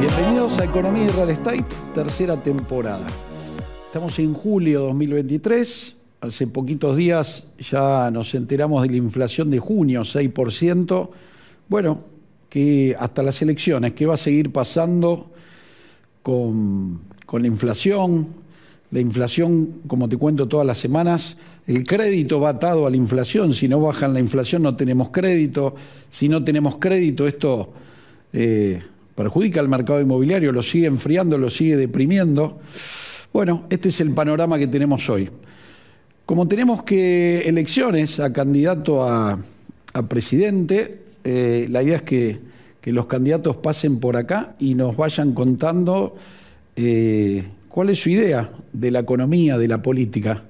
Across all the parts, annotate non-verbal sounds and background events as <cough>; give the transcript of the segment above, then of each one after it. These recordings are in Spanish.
Bienvenidos a Economía y Real Estate, tercera temporada. Estamos en julio de 2023. Hace poquitos días ya nos enteramos de la inflación de junio, 6%. Bueno, que hasta las elecciones, ¿qué va a seguir pasando con, con la inflación? La inflación, como te cuento todas las semanas, el crédito va atado a la inflación. Si no bajan la inflación no tenemos crédito. Si no tenemos crédito, esto eh, perjudica al mercado inmobiliario, lo sigue enfriando, lo sigue deprimiendo. Bueno, este es el panorama que tenemos hoy. Como tenemos que elecciones a candidato a, presidente, eh, la idea es que, los candidatos pasen por acá y nos vayan contando eh, cuál es su idea de la economía, de la política.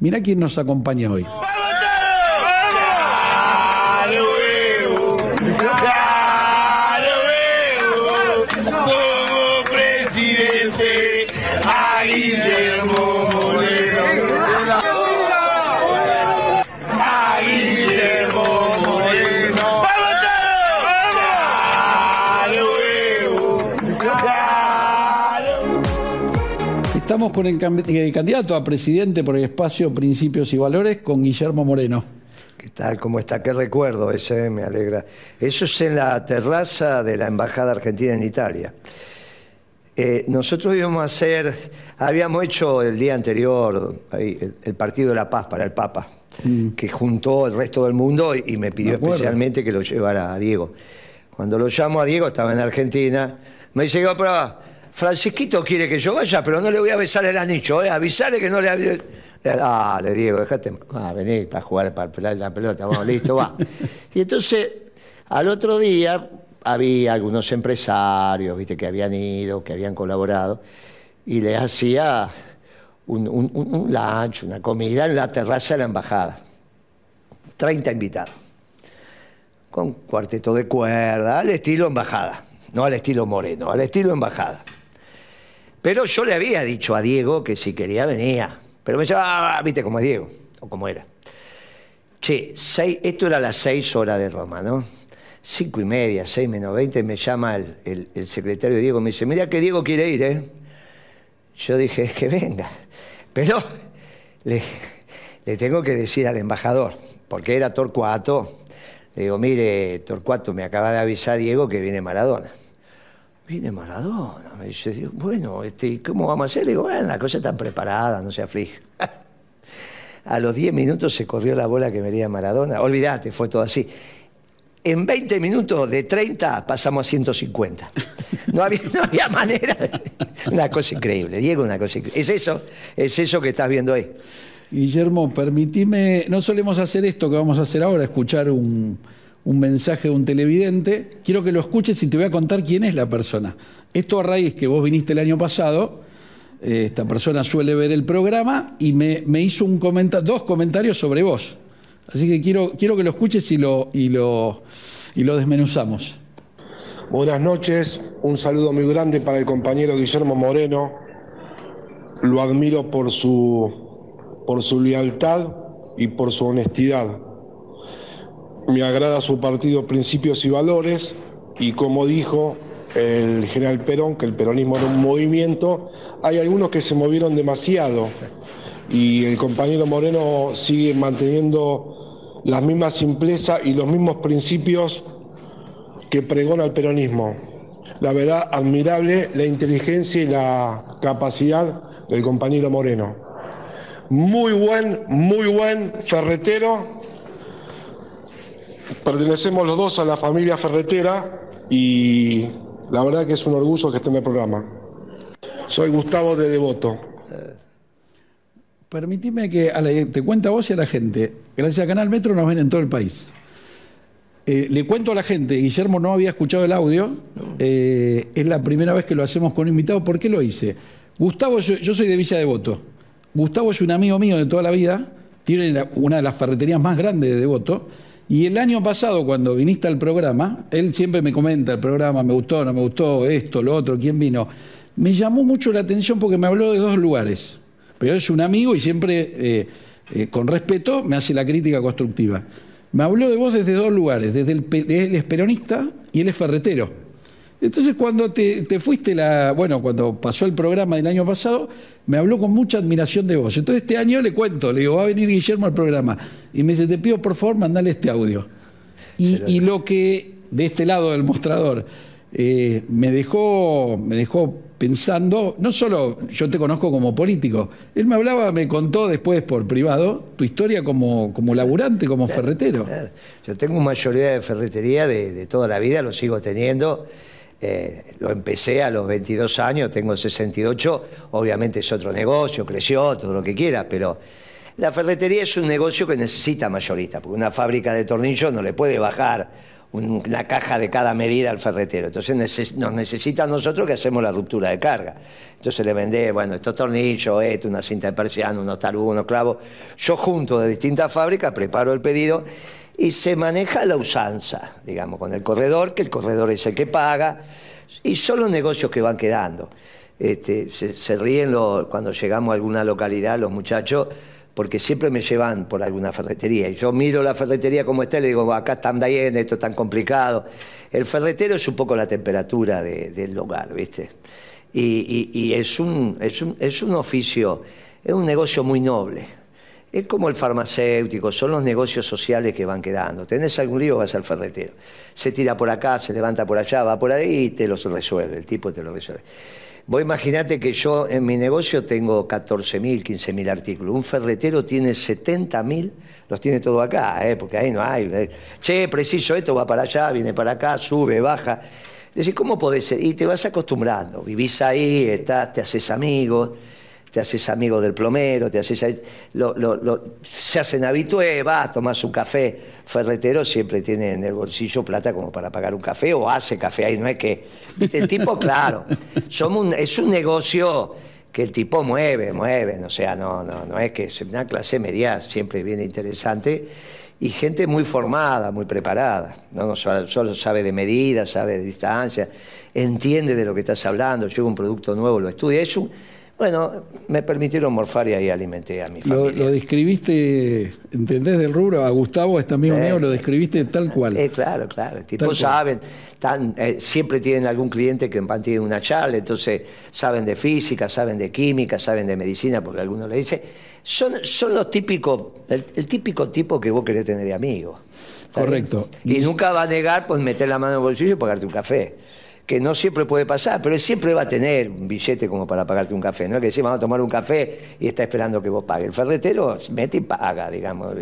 Mira quién nos acompaña hoy. Con el, candidato a presidente por el espacio Principios y Valores, con Guillermo Moreno. ¿Qué tal? ¿Cómo está? Qué recuerdo ese, me alegra. Eso es en la terraza de la Embajada Argentina en Italia. Eh, nosotros íbamos a hacer, habíamos hecho el día anterior el, Partido de la Paz para el Papa, mm. que juntó el resto del mundo y, me pidió especialmente que lo llevara a Diego. Cuando lo llamo a Diego, estaba en Argentina, me dice, pero Francisquito quiere que yo vaya, pero no le voy a besar el anillo, ¿eh? avisarle que no le... Ah, le digo, déjate, ah, vení para jugar para la pelota, vamos, listo, va. <laughs> Y entonces, al otro día, había algunos empresarios, viste, que habían ido, que habían colaborado, y les hacía un, un, un lunch, una comida en la terraza de la embajada. 30 invitados. Con cuarteto de cuerda, al estilo embajada, no al estilo moreno, al estilo embajada. Pero yo le había dicho a Diego que si quería venía. Pero me decía, ah, viste cómo es Diego, o cómo era. Che, esto era las seis horas de Roma, ¿no? Cinco y media, seis menos veinte, me llama el, secretario Diego, me dice, mira que Diego quiere ir, ¿eh? Yo dije, que venga. Pero le, le tengo que decir al embajador, porque era Torcuato, le digo, mire, Torcuato, me acaba de avisar Diego que viene Maradona. Viene Maradona. Me dice, bueno, este, ¿cómo vamos a hacer? Le digo, bueno, la cosa está preparada, no se aflige. <laughs> a los 10 minutos se corrió la bola que venía Maradona. Olvídate, fue todo así. En 20 minutos de 30 pasamos a 150. No había, no había manera. Una cosa increíble, Diego, una cosa increíble. Es eso, es eso que estás viendo ahí. Guillermo, permitime, no solemos hacer esto que vamos a hacer ahora, escuchar un, un mensaje de un televidente, quiero que lo escuches y te voy a contar quién es la persona. Esto a raíz que vos viniste el año pasado, eh, esta persona suele ver el programa y me, hizo un dos comentarios sobre vos. Así que quiero, quiero que lo escuches y lo, y, lo, y lo desmenuzamos. Buenas noches, un saludo muy grande para el compañero Guillermo Moreno. Lo admiro por su, por su lealtad y por su honestidad me agrada su partido Principios y Valores y como dijo el general Perón, que el peronismo era un movimiento, hay algunos que se movieron demasiado y el compañero Moreno sigue manteniendo las mismas simpleza y los mismos principios que pregona el peronismo. La verdad, admirable la inteligencia y la capacidad del compañero Moreno. Muy buen, muy buen ferretero Pertenecemos los dos a la familia ferretera y la verdad que es un orgullo que esté en el programa. Soy Gustavo de Devoto. Permitime que te cuente a vos y a la gente. Gracias a Canal Metro nos ven en todo el país. Eh, le cuento a la gente, Guillermo no había escuchado el audio, eh, es la primera vez que lo hacemos con un invitado. ¿Por qué lo hice? Gustavo, yo, soy de Villa Devoto. Gustavo es un amigo mío de toda la vida, tiene una de las ferreterías más grandes de Devoto y el año pasado, cuando viniste al programa, él siempre me comenta el programa, me gustó, no me gustó, esto, lo otro, quién vino. Me llamó mucho la atención porque me habló de dos lugares. Pero es un amigo y siempre, eh, eh, con respeto, me hace la crítica constructiva. Me habló de vos desde dos lugares, desde el, él peronista y él es ferretero. Entonces cuando te, fuiste, la, bueno, cuando pasó el programa del año pasado, me habló con mucha admiración de vos. Entonces este año le cuento, le digo, va a venir Guillermo al programa. Y me dice, te pido por favor mandale este audio. Y, lo que de este lado del mostrador eh, me, dejó, me dejó pensando, no solo yo te conozco como político, él me hablaba, me contó después por privado tu historia como, como laburante, como <laughs> ferretero. Yo tengo mayoría de ferretería de, de toda la vida, lo sigo teniendo. Eh, lo empecé a los 22 años, tengo 68, obviamente es otro negocio, creció, todo lo que quiera, pero la ferretería es un negocio que necesita mayorista, porque una fábrica de tornillos no le puede bajar una caja de cada medida al ferretero. Entonces nos necesita a nosotros que hacemos la ruptura de carga. Entonces le vendé, bueno, estos tornillos, esto, una cinta de persiano, unos tarugos, unos clavos. Yo junto de distintas fábricas preparo el pedido y se maneja la usanza, digamos, con el corredor, que el corredor es el que paga, y son los negocios que van quedando. Este, se, ríen cuando llegamos a alguna localidad los muchachos, porque siempre me llevan por alguna ferretería. Y yo miro la ferretería como está y le digo, acá están bien, esto es tan complicado. El ferretero es un poco la temperatura del lugar, ¿viste? Y, es, un, es, un, es un oficio, es un negocio muy noble. Es como el farmacéutico, son los negocios sociales que van quedando. Tenés algún lío, vas al ferretero. Se tira por acá, se levanta por allá, va por ahí y te los resuelve, el tipo te lo resuelve. Vos imaginate que yo en mi negocio tengo 14.000, 15.000 artículos. Un ferretero tiene 70.000, los tiene todo acá, ¿eh? porque ahí no hay. ¿eh? Che, preciso esto, va para allá, viene para acá, sube, baja. Decís, ¿cómo podés ser? Y te vas acostumbrando. Vivís ahí, estás, te haces amigos te haces amigo del plomero, te haces, se hacen habitué, vas, tomas un café. Ferretero siempre tiene en el bolsillo plata como para pagar un café o hace café ahí, no es que. El tipo, <laughs> claro, somos es un negocio que el tipo mueve, mueve, o sea, no, no, no es que es una clase media siempre viene interesante y gente muy formada, muy preparada, no, solo, sabe de medidas, sabe de distancia, entiende de lo que estás hablando, llega un producto nuevo, lo estudia, es un bueno, me permitieron morfar y ahí alimenté a mi familia. Lo, describiste, ¿entendés del rubro? A Gustavo, este amigo mío, lo describiste tal cual. Eh, claro, claro. Tipo saben, eh, siempre tienen algún cliente que tiene una charla, entonces saben de física, saben de química, saben de medicina, porque alguno le dice. Son, son los típicos, el, típico tipo que vos querés tener de amigo. Correcto. Y, nunca va a negar pues meter la mano en el bolsillo y pagarte un café que no siempre puede pasar, pero él siempre va a tener un billete como para pagarte un café. No es que decimos, vamos a tomar un café y está esperando que vos pagues. El ferretero mete y paga, digamos.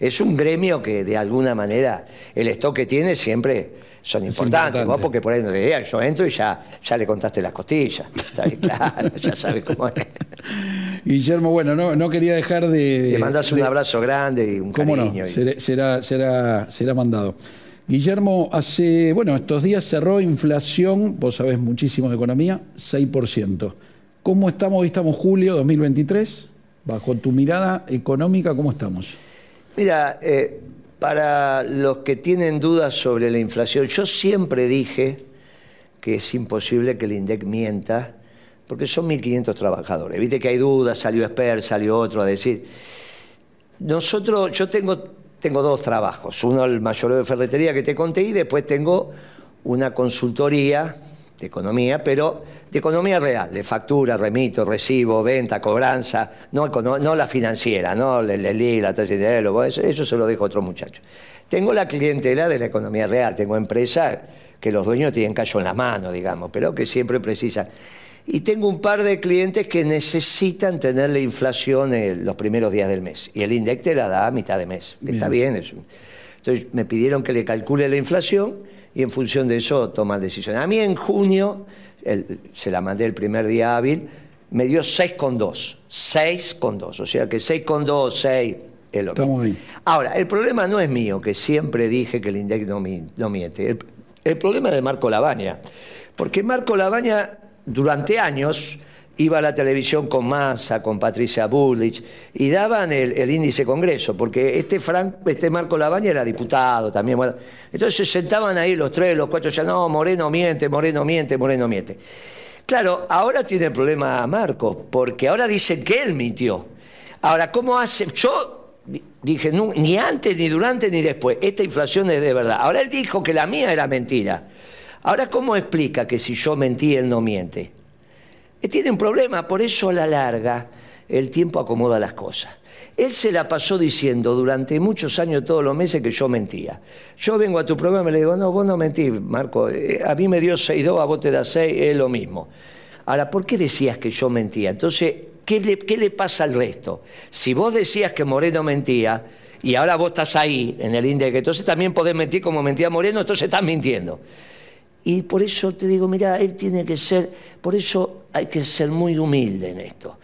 Es un gremio que de alguna manera el stock que tiene siempre son importantes. Vos porque por ahí no te yo entro y ya, ya le contaste las costillas. Está bien claro, ya sabes cómo es. <laughs> Guillermo, bueno, no, no quería dejar de... Le mandás un abrazo grande y un ¿Cómo cariño. No? Será, será, será mandado. Guillermo, hace, bueno, estos días cerró inflación, vos sabés muchísimo de economía, 6%. ¿Cómo estamos? Hoy estamos julio 2023. Bajo tu mirada económica, ¿cómo estamos? Mira, eh, para los que tienen dudas sobre la inflación, yo siempre dije que es imposible que el INDEC mienta, porque son 1.500 trabajadores. Viste que hay dudas, salió Esper, salió otro a decir. Nosotros, yo tengo tengo dos trabajos. Uno el mayor de ferretería que te conté y después tengo una consultoría de economía, pero de economía real, de factura, remito, recibo, venta, cobranza, no, la financiera, no el LELI, la tasa de eso, eso se lo dejo a otro muchacho. Tengo la clientela de la economía real, tengo empresas que los dueños tienen callo en la mano, digamos, pero que siempre precisan. Y tengo un par de clientes que necesitan tener la inflación en los primeros días del mes. Y el INDEC te la da a mitad de mes. Está bien. eso. Entonces me pidieron que le calcule la inflación y en función de eso toman decisiones. A mí en junio, se la mandé el primer día hábil, me dio 6,2. 6,2. O sea que 6,2, 6 es lo mismo. Ahora, el problema no es mío, que siempre dije que el INDEC no, miente. El, el problema es de Marco Labaña. Porque Marco Labaña durante años iba a la televisión con Massa, con Patricia Bullrich, y daban el, índice Congreso, porque este, Frank, este Marco Labaña era diputado también. Entonces se sentaban ahí los tres, los cuatro, ya no, Moreno miente, Moreno miente, Moreno miente. Claro, ahora tiene el problema Marco, porque ahora dicen que él mintió. Ahora, ¿cómo hace? Yo dije, ni antes, ni durante, ni después, esta inflación es de verdad. Ahora él dijo que la mía era mentira. Ahora, ¿cómo explica que si yo mentí, él no miente? Él tiene un problema, por eso a la larga el tiempo acomoda las cosas. Él se la pasó diciendo durante muchos años, todos los meses, que yo mentía. Yo vengo a tu programa y le digo, no, vos no mentís, Marco, eh, a mí me dio 6-2, a vos te da 6, es lo mismo. Ahora, ¿por qué decías que yo mentía? Entonces, ¿qué le, qué le pasa al resto? Si vos decías que Moreno mentía, y ahora vos estás ahí, en el índice, entonces también podés mentir como mentía Moreno, entonces estás mintiendo. Y por eso te digo, mira, él tiene que ser, por eso hay que ser muy humilde en esto.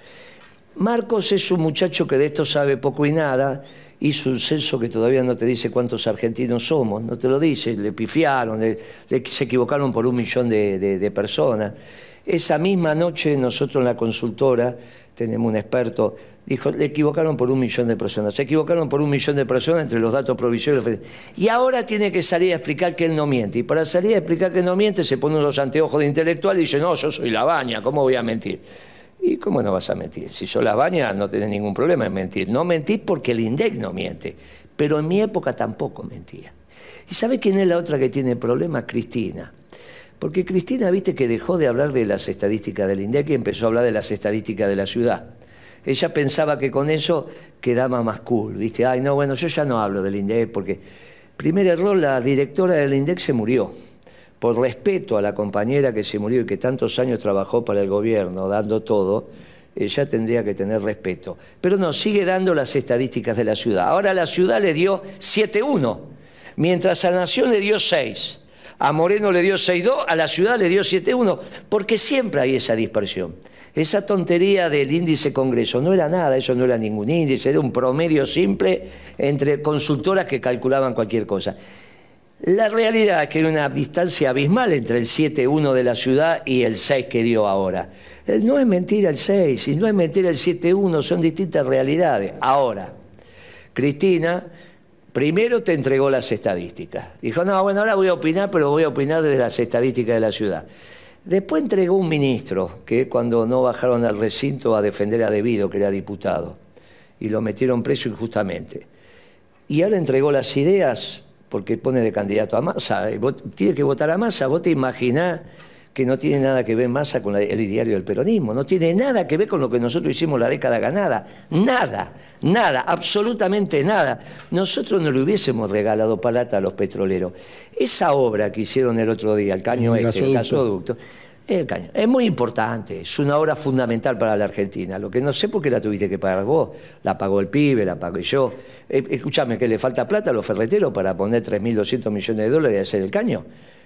Marcos es un muchacho que de esto sabe poco y nada, hizo un censo que todavía no te dice cuántos argentinos somos, no te lo dice, le pifiaron, se equivocaron por un millón de, personas. Esa misma noche nosotros en la consultora tenemos un experto, dijo, le equivocaron por un millón de personas, se equivocaron por un millón de personas entre los datos provisorios. Y ahora tiene que salir a explicar que él no miente. Y para salir a explicar que no miente se pone unos anteojos de intelectual y dice, no, yo soy la baña, ¿cómo voy a mentir? ¿Y cómo no vas a mentir? Si yo la baña no tenés ningún problema en mentir. No mentís porque el INDEC no miente, pero en mi época tampoco mentía. ¿Y sabe quién es la otra que tiene problemas? Cristina. Porque Cristina, viste que dejó de hablar de las estadísticas del INDEC y empezó a hablar de las estadísticas de la ciudad. Ella pensaba que con eso quedaba más cool, viste. Ay, no, bueno, yo ya no hablo del INDEC porque, primer error, la directora del INDEC se murió por respeto a la compañera que se murió y que tantos años trabajó para el gobierno, dando todo, ella tendría que tener respeto. Pero no, sigue dando las estadísticas de la ciudad. Ahora la ciudad le dio 7-1, mientras a Nación le dio 6. A Moreno le dio 6-2, a la ciudad le dio 7-1, porque siempre hay esa dispersión. Esa tontería del índice Congreso no era nada, eso no era ningún índice, era un promedio simple entre consultoras que calculaban cualquier cosa. La realidad es que hay una distancia abismal entre el 7-1 de la ciudad y el 6 que dio ahora. Eh, no es mentira el 6 y no es mentira el 7-1, son distintas realidades. Ahora, Cristina primero te entregó las estadísticas. Dijo, no, bueno, ahora voy a opinar, pero voy a opinar desde las estadísticas de la ciudad. Después entregó un ministro, que cuando no bajaron al recinto a defender a Debido, que era diputado, y lo metieron preso injustamente. Y ahora entregó las ideas porque pone de candidato a Massa. Tiene que votar a Massa. Vos te imaginás que no tiene nada que ver Massa con el ideario del peronismo. No tiene nada que ver con lo que nosotros hicimos la década ganada. Nada, nada, absolutamente nada. Nosotros no le hubiésemos regalado palata a los petroleros. Esa obra que hicieron el otro día, el caño este, el gasoducto es muy importante, es una obra fundamental para la Argentina. Lo que no sé por qué la tuviste que pagar vos. La pagó el pibe, la pagué yo. Eh, escúchame, que le falta plata a los ferreteros para poner 3.200 millones de dólares y hacer el caño.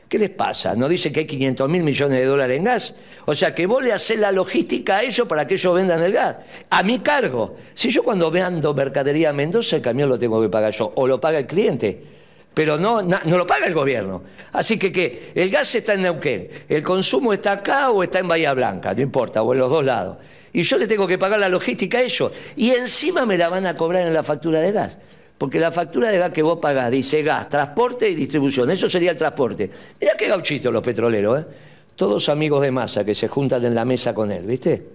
¿Qué les pasa? ¿No dice que hay 500 mil millones de dólares en gas? O sea, que vos le haces la logística a ellos para que ellos vendan el gas. A mi cargo. Si yo cuando vendo mercadería a Mendoza, el camión lo tengo que pagar yo, o lo paga el cliente pero no, lo paga el gobierno. Así que. El gas está en Neuquén, el consumo está acá o está en Bahía Blanca, no importa, o en los dos lados. Y yo le tengo que pagar la logística a ellos. Y encima me la van a cobrar en la factura de gas. Porque la factura de gas que vos pagás dice gas, transporte y distribución. Eso sería el transporte. Mira qué gauchito los petroleros, ¿eh? Todos amigos de masa que se juntan en la mesa con él, ¿viste?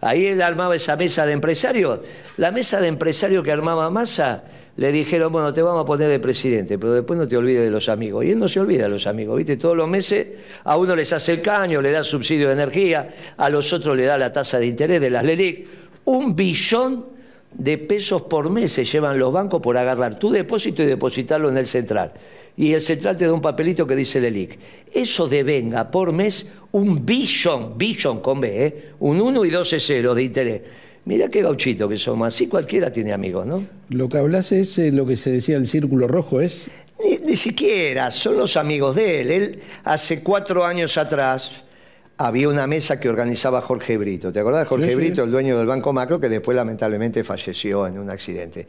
Ahí él armaba esa mesa de empresarios. La mesa de empresarios que armaba Massa, le dijeron, bueno, te vamos a poner de presidente, pero después no te olvides de los amigos. Y él no se olvida de los amigos, ¿viste? Todos los meses a uno les hace el caño, le da subsidio de energía, a los otros le da la tasa de interés de las LELIC. Un billón de pesos por mes se llevan los bancos por agarrar tu depósito y depositarlo en el central y el central te da un papelito que dice LELIC. Eso devenga por mes un billón, billón con B, ¿eh? un 1 y 12 ceros de interés. Mira qué gauchito que somos, así cualquiera tiene amigos, ¿no? Lo que hablas es eh, lo que se decía el círculo rojo, ¿es? Ni, ni, siquiera, son los amigos de él. Él hace cuatro años atrás había una mesa que organizaba Jorge Brito. ¿Te acordás de Jorge Brito, el dueño del Banco Macro, que después lamentablemente falleció en un accidente?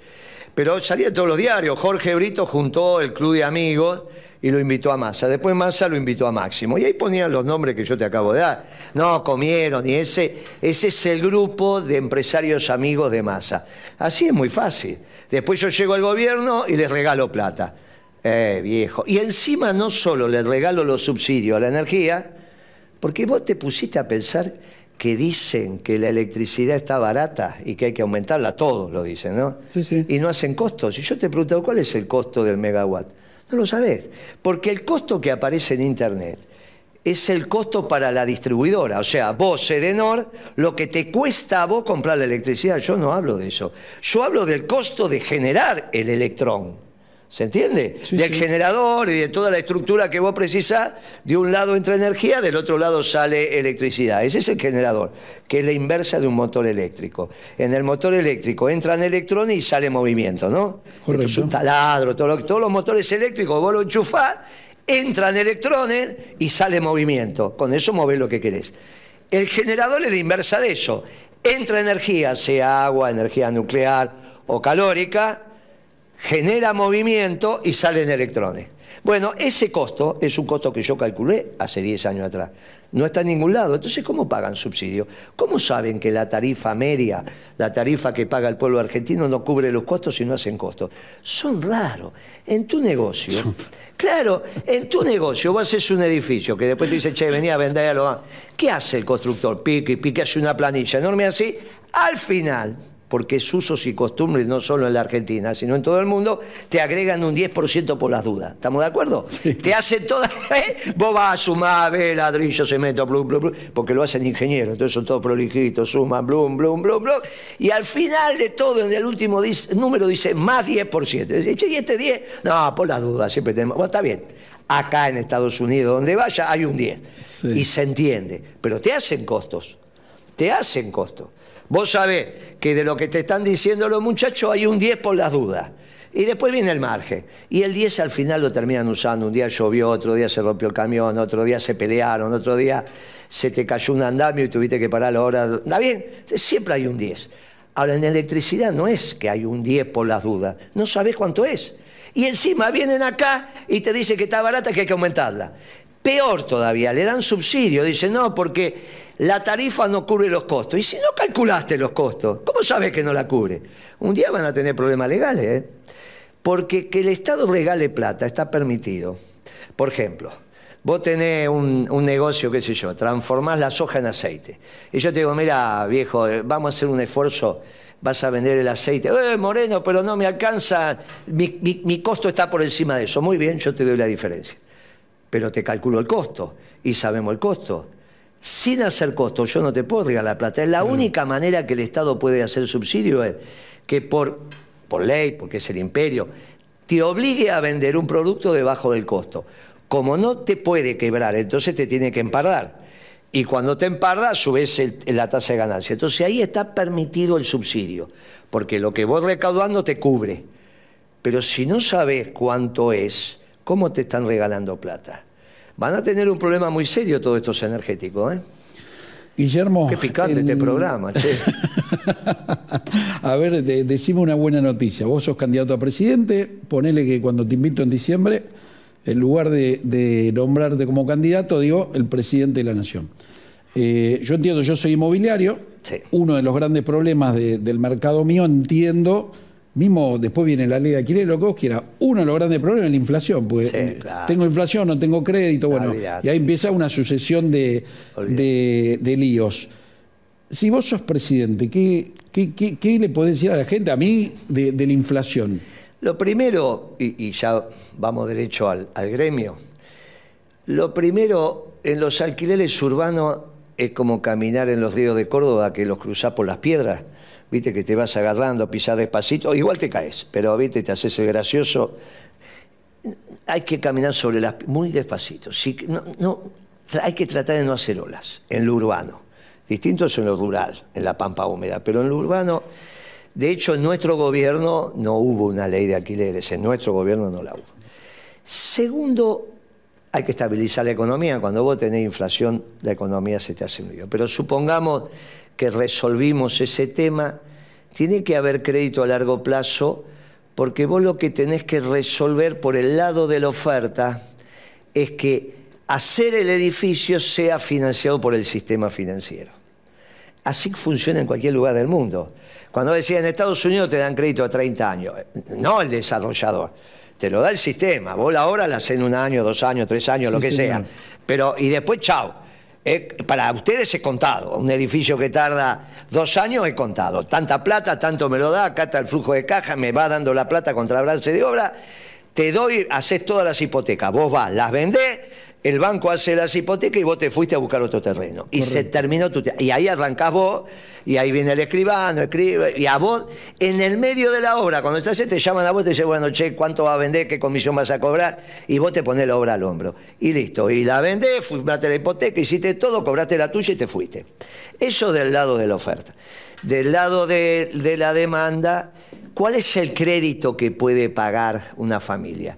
Pero salía todos los diarios. Jorge Brito juntó el club de amigos y lo invitó a Massa. Después Massa lo invitó a Máximo. Y ahí ponían los nombres que yo te acabo de dar. No, comieron. Y ese, ese es el grupo de empresarios amigos de Massa. Así es muy fácil. Después yo llego al gobierno y les regalo plata. Eh, viejo. Y encima no solo les regalo los subsidios a la energía, porque vos te pusiste a pensar que dicen que la electricidad está barata y que hay que aumentarla, todos lo dicen, ¿no? Sí, sí. Y no hacen costos. Y yo te pregunto, ¿cuál es el costo del megawatt? No lo sabés. Porque el costo que aparece en Internet es el costo para la distribuidora. O sea, vos, Edenor, lo que te cuesta a vos comprar la electricidad. Yo no hablo de eso. Yo hablo del costo de generar el electrón. ¿Se entiende? del generador y de toda la estructura que vos precisás. De un lado entra energía, del otro lado sale electricidad. Ese es el generador, que es la inversa de un motor eléctrico. En el motor eléctrico entran electrones y sale movimiento, ¿no? Esto es un taladro, todos los motores eléctricos vos lo enchufás, entran electrones y sale movimiento. Con eso movés lo que querés. El generador es la inversa de eso. Entra energía, sea agua, energía nuclear o calórica, genera movimiento y salen electrones. Bueno, ese costo es un costo que yo calculé hace 10 años atrás. No está en ningún lado. Entonces, ¿cómo pagan subsidio? ¿Cómo saben que la tarifa media, la tarifa que paga el pueblo argentino, no cubre los costos y no hacen costos? Son raros. En tu negocio, claro, en tu negocio vos haces un edificio que después te dice, che, venía a venderlo. ¿Qué hace el constructor? Pique y pique, hace una planilla enorme así. Al final, porque es usos y costumbres no solo en la Argentina, sino en todo el mundo, te agregan un 10% por las dudas. ¿Estamos de acuerdo? Te hacen todas, <laughs> ¿eh? vos vas a sumar, ve, ladrillo, cemento, blum, blum, blum, porque lo hacen ingenieros, entonces son todos prolijitos, suman, blum, blum, blum, blum, y al final de todo, en el último número dice más 10%. Dice, ¿y este 10? No, por las dudas, siempre tenemos, bueno, está bien. Acá en Estados Unidos, donde vaya, hay un 10. Y se entiende, pero te hacen costos, te hacen costos. Vos sabés que de lo que te están diciendo los muchachos hay un 10 por las dudas. Y después viene el margen. Y el 10 al final lo terminan usando. Un día llovió, otro día se rompió el camión, otro día se pelearon, otro día se te cayó un andamio y tuviste que parar la hora. ¿Está bien? Siempre hay un 10. Ahora, en electricidad no es que hay un 10 por las dudas. No sabés cuánto es. Y encima vienen acá y te dicen que está barata, que hay que aumentarla. Peor todavía, le dan subsidio. Dicen, no, porque la tarifa no cubre los costos. Y si no calculaste los costos, ¿cómo sabes que no la cubre? Un día van a tener problemas legales, ¿eh? Porque que el Estado regale plata está permitido. Por ejemplo, vos tenés un, negocio, qué sé yo, transformás la soja en aceite. Y yo te digo, mira, viejo, eh, vamos a hacer un esfuerzo, vas a vender el aceite. Eh, Moreno, pero no me alcanza, mi costo está por encima de eso. Muy bien, yo te doy la diferencia. Pero te calculo el costo y sabemos el costo sin hacer costo, yo no te puedo regalar plata. Es la única manera que el Estado puede hacer subsidio es que por, por ley, porque es el imperio, te obligue a vender un producto debajo del costo. Como no te puede quebrar, entonces te tiene que empardar. Y cuando te emparda, subes la tasa de ganancia. Entonces ahí está permitido el subsidio, porque lo que vos recaudando te cubre. Pero si no sabes cuánto es, ¿cómo te están regalando plata? Van a tener un problema muy serio todos estos energéticos, ¿eh? Guillermo. Qué picante este programa, che. <laughs> a ver, decime una buena noticia. Vos sos candidato a presidente, ponele que cuando te invito en diciembre, en lugar de, nombrarte como candidato, digo el presidente de la nación. Eh, yo entiendo, yo soy inmobiliario. Uno de los grandes problemas del mercado mío, entiendo Mismo después viene la ley de alquiler, lo que vos quieras. Uno de los grandes problemas es la inflación, porque tengo inflación, no tengo crédito, bueno, y ahí empieza una sucesión de, líos. Si vos sos presidente, ¿qué, qué, le podés decir a la gente, a mí, de, la inflación? Lo primero, y, ya vamos derecho al, al gremio, lo primero, en los alquileres urbanos es como caminar en los ríos de Córdoba que los cruzás por las piedras viste que te vas agarrando, pisás despacito, igual te caes, pero viste, te haces el gracioso. Hay que caminar sobre las muy despacito. no, hay que tratar de no hacer olas en lo urbano. Distinto es en lo rural, en la pampa húmeda, pero en lo urbano, de hecho, en nuestro gobierno no hubo una ley de alquileres, en nuestro gobierno no la hubo. Segundo, hay que estabilizar la economía. Cuando vos tenés inflación, la economía se te hace un. Pero supongamos que resolvimos ese tema, tiene que haber crédito a largo plazo, porque vos lo que tenés que resolver por el lado de la oferta es que hacer el edificio sea financiado por el sistema financiero. Así funciona en cualquier lugar del mundo. Cuando decía en Estados Unidos te dan crédito a 30 años, no el desarrollador, te lo da el sistema. Vos la obra la en un año, dos años, tres años, lo que sea. Pero, y después, chao para ustedes he contado. Un edificio que tarda dos años he contado. Tanta plata, tanto me lo da, acá está el flujo de caja, me va dando la plata contra avance de obra. Te doy, haces todas las hipotecas. Vos vas, las vendés el banco hace las hipotecas y vos te fuiste a buscar otro terreno. Y se terminó tu... Y ahí arrancás vos, y ahí viene el escribano, escribe, y a vos, en el medio de la obra, cuando estás, te llaman a vos, te dicen, bueno, che, ¿cuánto va a vender? ¿Qué comisión vas a cobrar? Y vos te pones la obra al hombro. Y listo. Y la vendés, fuiste la hipoteca, hiciste todo, cobraste la tuya y te fuiste. Eso del lado de la oferta. Del lado de, de la demanda, ¿cuál es el crédito que puede pagar una familia?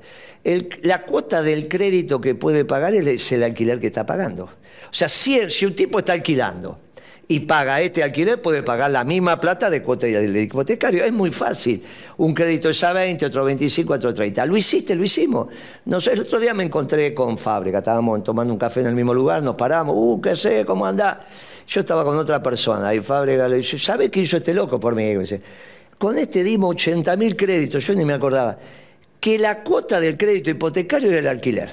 la cuota del crédito que puede pagar es el alquiler que está pagando. O sea, si, un tipo está alquilando y paga este alquiler, puede pagar la misma plata de cuota del hipotecario. Es muy fácil. Un crédito es a 20, otro 25, otro 30. Lo hiciste, lo hicimos. No sé, el otro día me encontré con Fábrica, estábamos tomando un café en el mismo lugar, nos paramos, uh, qué sé, cómo anda. Yo estaba con otra persona y Fábrica le dice, ¿sabe qué hizo este loco por mí? Dice, con este dimos 80 mil créditos, yo ni me acordaba que la cuota del crédito hipotecario era el alquiler.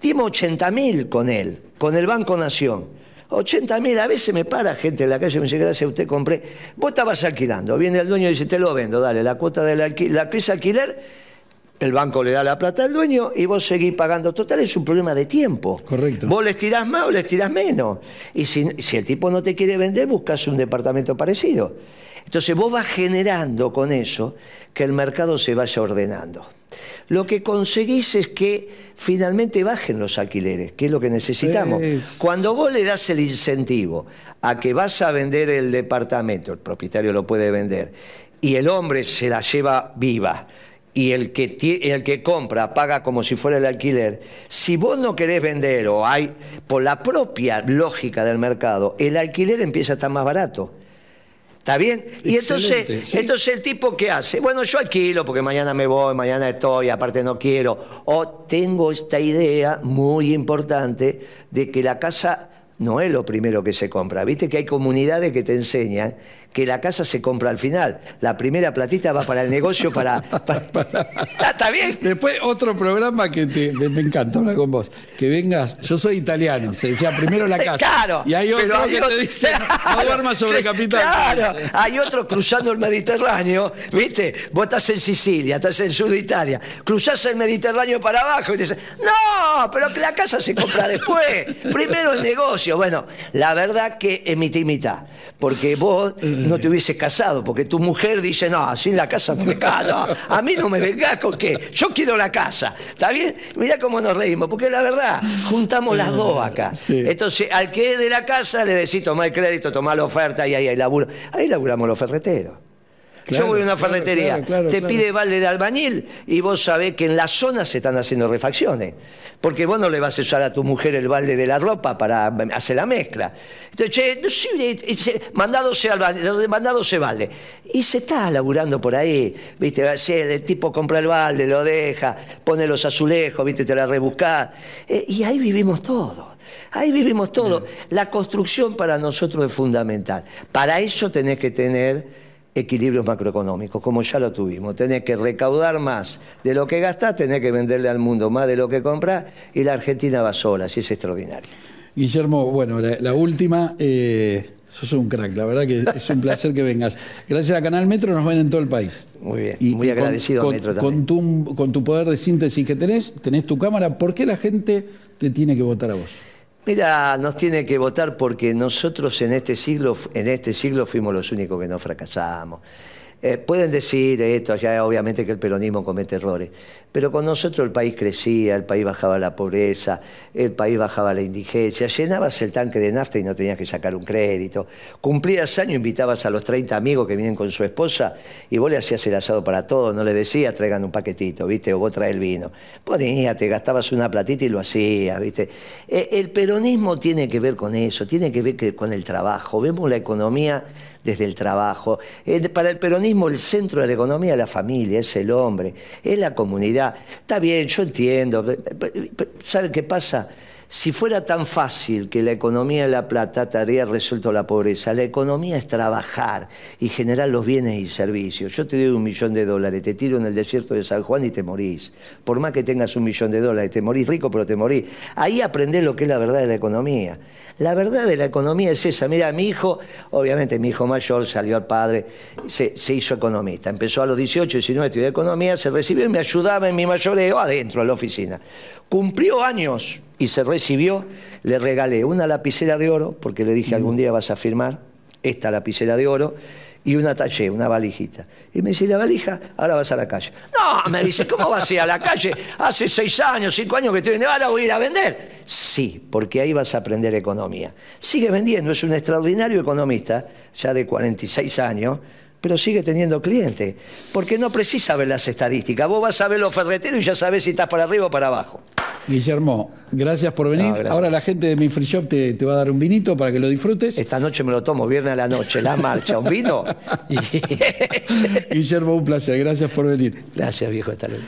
Dimos 80 mil con él, con el Banco Nación. 80 mil, a veces me para gente en la calle y me dice, gracias a usted compré. Vos estabas alquilando, viene el dueño y dice, te lo vendo, dale, la cuota del alquiler, la que es alquiler, el banco le da la plata al dueño y vos seguís pagando. Total, es un problema de tiempo. Correcto. Vos les tirás más o les tirás menos. Y si, si el tipo no te quiere vender, buscas un departamento parecido. Entonces vos vas generando con eso que el mercado se vaya ordenando lo que conseguís es que finalmente bajen los alquileres, que es lo que necesitamos. Cuando vos le das el incentivo a que vas a vender el departamento, el propietario lo puede vender, y el hombre se la lleva viva, y el que, el que compra paga como si fuera el alquiler, si vos no querés vender o hay, por la propia lógica del mercado, el alquiler empieza a estar más barato. ¿Está bien? Y entonces, entonces el tipo ¿qué hace? Bueno, yo alquilo porque mañana me voy, mañana estoy, aparte no quiero. O tengo esta idea muy importante de que la casa no es lo primero que se compra. Viste que hay comunidades que te enseñan que la casa se compra al final. La primera platita va para el negocio, para... <laughs> ¿Está bien? Después otro programa que te, me encanta hablar con vos. Que vengas, yo soy italiano, se decía primero la <laughs> casa. Claro. Y hay otro que te dice, <laughs> no duermas sobre capital. Claro, hay otro cruzando el Mediterráneo, ¿viste? Vos estás en Sicilia, estás en sur de Italia, cruzás el Mediterráneo para abajo y dices, no, pero que la casa se compra después. Primero el negocio. Bueno, la verdad que es mitad y mitad, porque vos no te hubieses casado, porque tu mujer dice, no, sin la casa no me caso, a mí no me vengas con qué, yo quiero la casa, ¿está bien? Mirá cómo nos reímos, porque la verdad, juntamos las dos acá. Entonces, al que es de la casa le decís, tomá el crédito, tomá la oferta y ahí, ahí, laburo. ahí laburamos los ferreteros. Yo voy a una ferretería, te pide balde de albañil y vos sabés que en la zona se están haciendo refacciones. Porque vos no le vas a usar a tu mujer el balde de la ropa para hacer la mezcla. Entonces, che, mandado sea el balde, mandado se balde. Y se está laburando por ahí, ¿viste? El tipo compra el balde, lo deja, pone los azulejos, ¿viste? Te la rebuscás. Eh, y ahí vivimos todo. Ahí vivimos todo. La construcción para nosotros es fundamental. Para eso tenés que tener equilibrios macroeconómicos, como ya lo tuvimos. Tenés que recaudar más de lo que gastás, tenés que venderle al mundo más de lo que compras y la Argentina va sola, así es extraordinario. Guillermo, bueno, la, última, eh, sos un crack, la verdad que es un placer que vengas. Gracias a Canal Metro nos ven en todo el país. Muy bien, y, muy agradecido a Metro también. Con tu, con tu poder de síntesis que tenés, tenés tu cámara, ¿por qué la gente te tiene que votar a vos? Mira, nos tiene que votar porque nosotros en este siglo, en este siglo fuimos los únicos que no fracasamos. Eh, pueden decir esto, ya obviamente que el peronismo comete errores, pero con nosotros el país crecía, el país bajaba la pobreza, el país bajaba la indigencia, llenabas el tanque de nafta y no tenías que sacar un crédito, cumplías año, invitabas a los 30 amigos que vienen con su esposa y vos le hacías el asado para todos, no le decías traigan un paquetito, ¿viste? O vos traes el vino. Ponías, te gastabas una platita y lo hacías, ¿viste? Eh, el peronismo tiene que ver con eso, tiene que ver con el trabajo, vemos la economía desde el trabajo. Eh, para el peronismo el centro de la economía es la familia, es el hombre, es la comunidad. Está bien, yo entiendo. ¿Sabe qué pasa? Si fuera tan fácil que la economía de la plata te resuelto la pobreza, la economía es trabajar y generar los bienes y servicios. Yo te doy un millón de dólares, te tiro en el desierto de San Juan y te morís. Por más que tengas un millón de dólares, te morís rico, pero te morís. Ahí aprendés lo que es la verdad de la economía. La verdad de la economía es esa. Mira, mi hijo, obviamente mi hijo mayor salió al padre, se, hizo economista. Empezó a los 18, 19, estudió economía, se recibió y me ayudaba en mi mayoreo adentro, en la oficina. Cumplió años y se recibió, le regalé una lapicera de oro, porque le dije algún día vas a firmar esta lapicera de oro, y una talle, una valijita. Y me dice, ¿la valija? Ahora vas a la calle. No, me dice, ¿cómo vas a ir a la calle? Hace seis años, cinco años que estoy vendiendo, ahora voy a ir a vender. Sí, porque ahí vas a aprender economía. Sigue vendiendo, es un extraordinario economista, ya de 46 años, pero sigue teniendo clientes, porque no precisa ver las estadísticas. Vos vas a ver los ferreteros y ya sabés si estás para arriba o para abajo. Guillermo, gracias por venir. No, gracias. Ahora la gente de mi free shop te, te va a dar un vinito para que lo disfrutes. Esta noche me lo tomo, viernes a la noche, la marcha, un vino. <laughs> Guillermo, un placer. Gracias por venir. Gracias, viejo, hasta luego.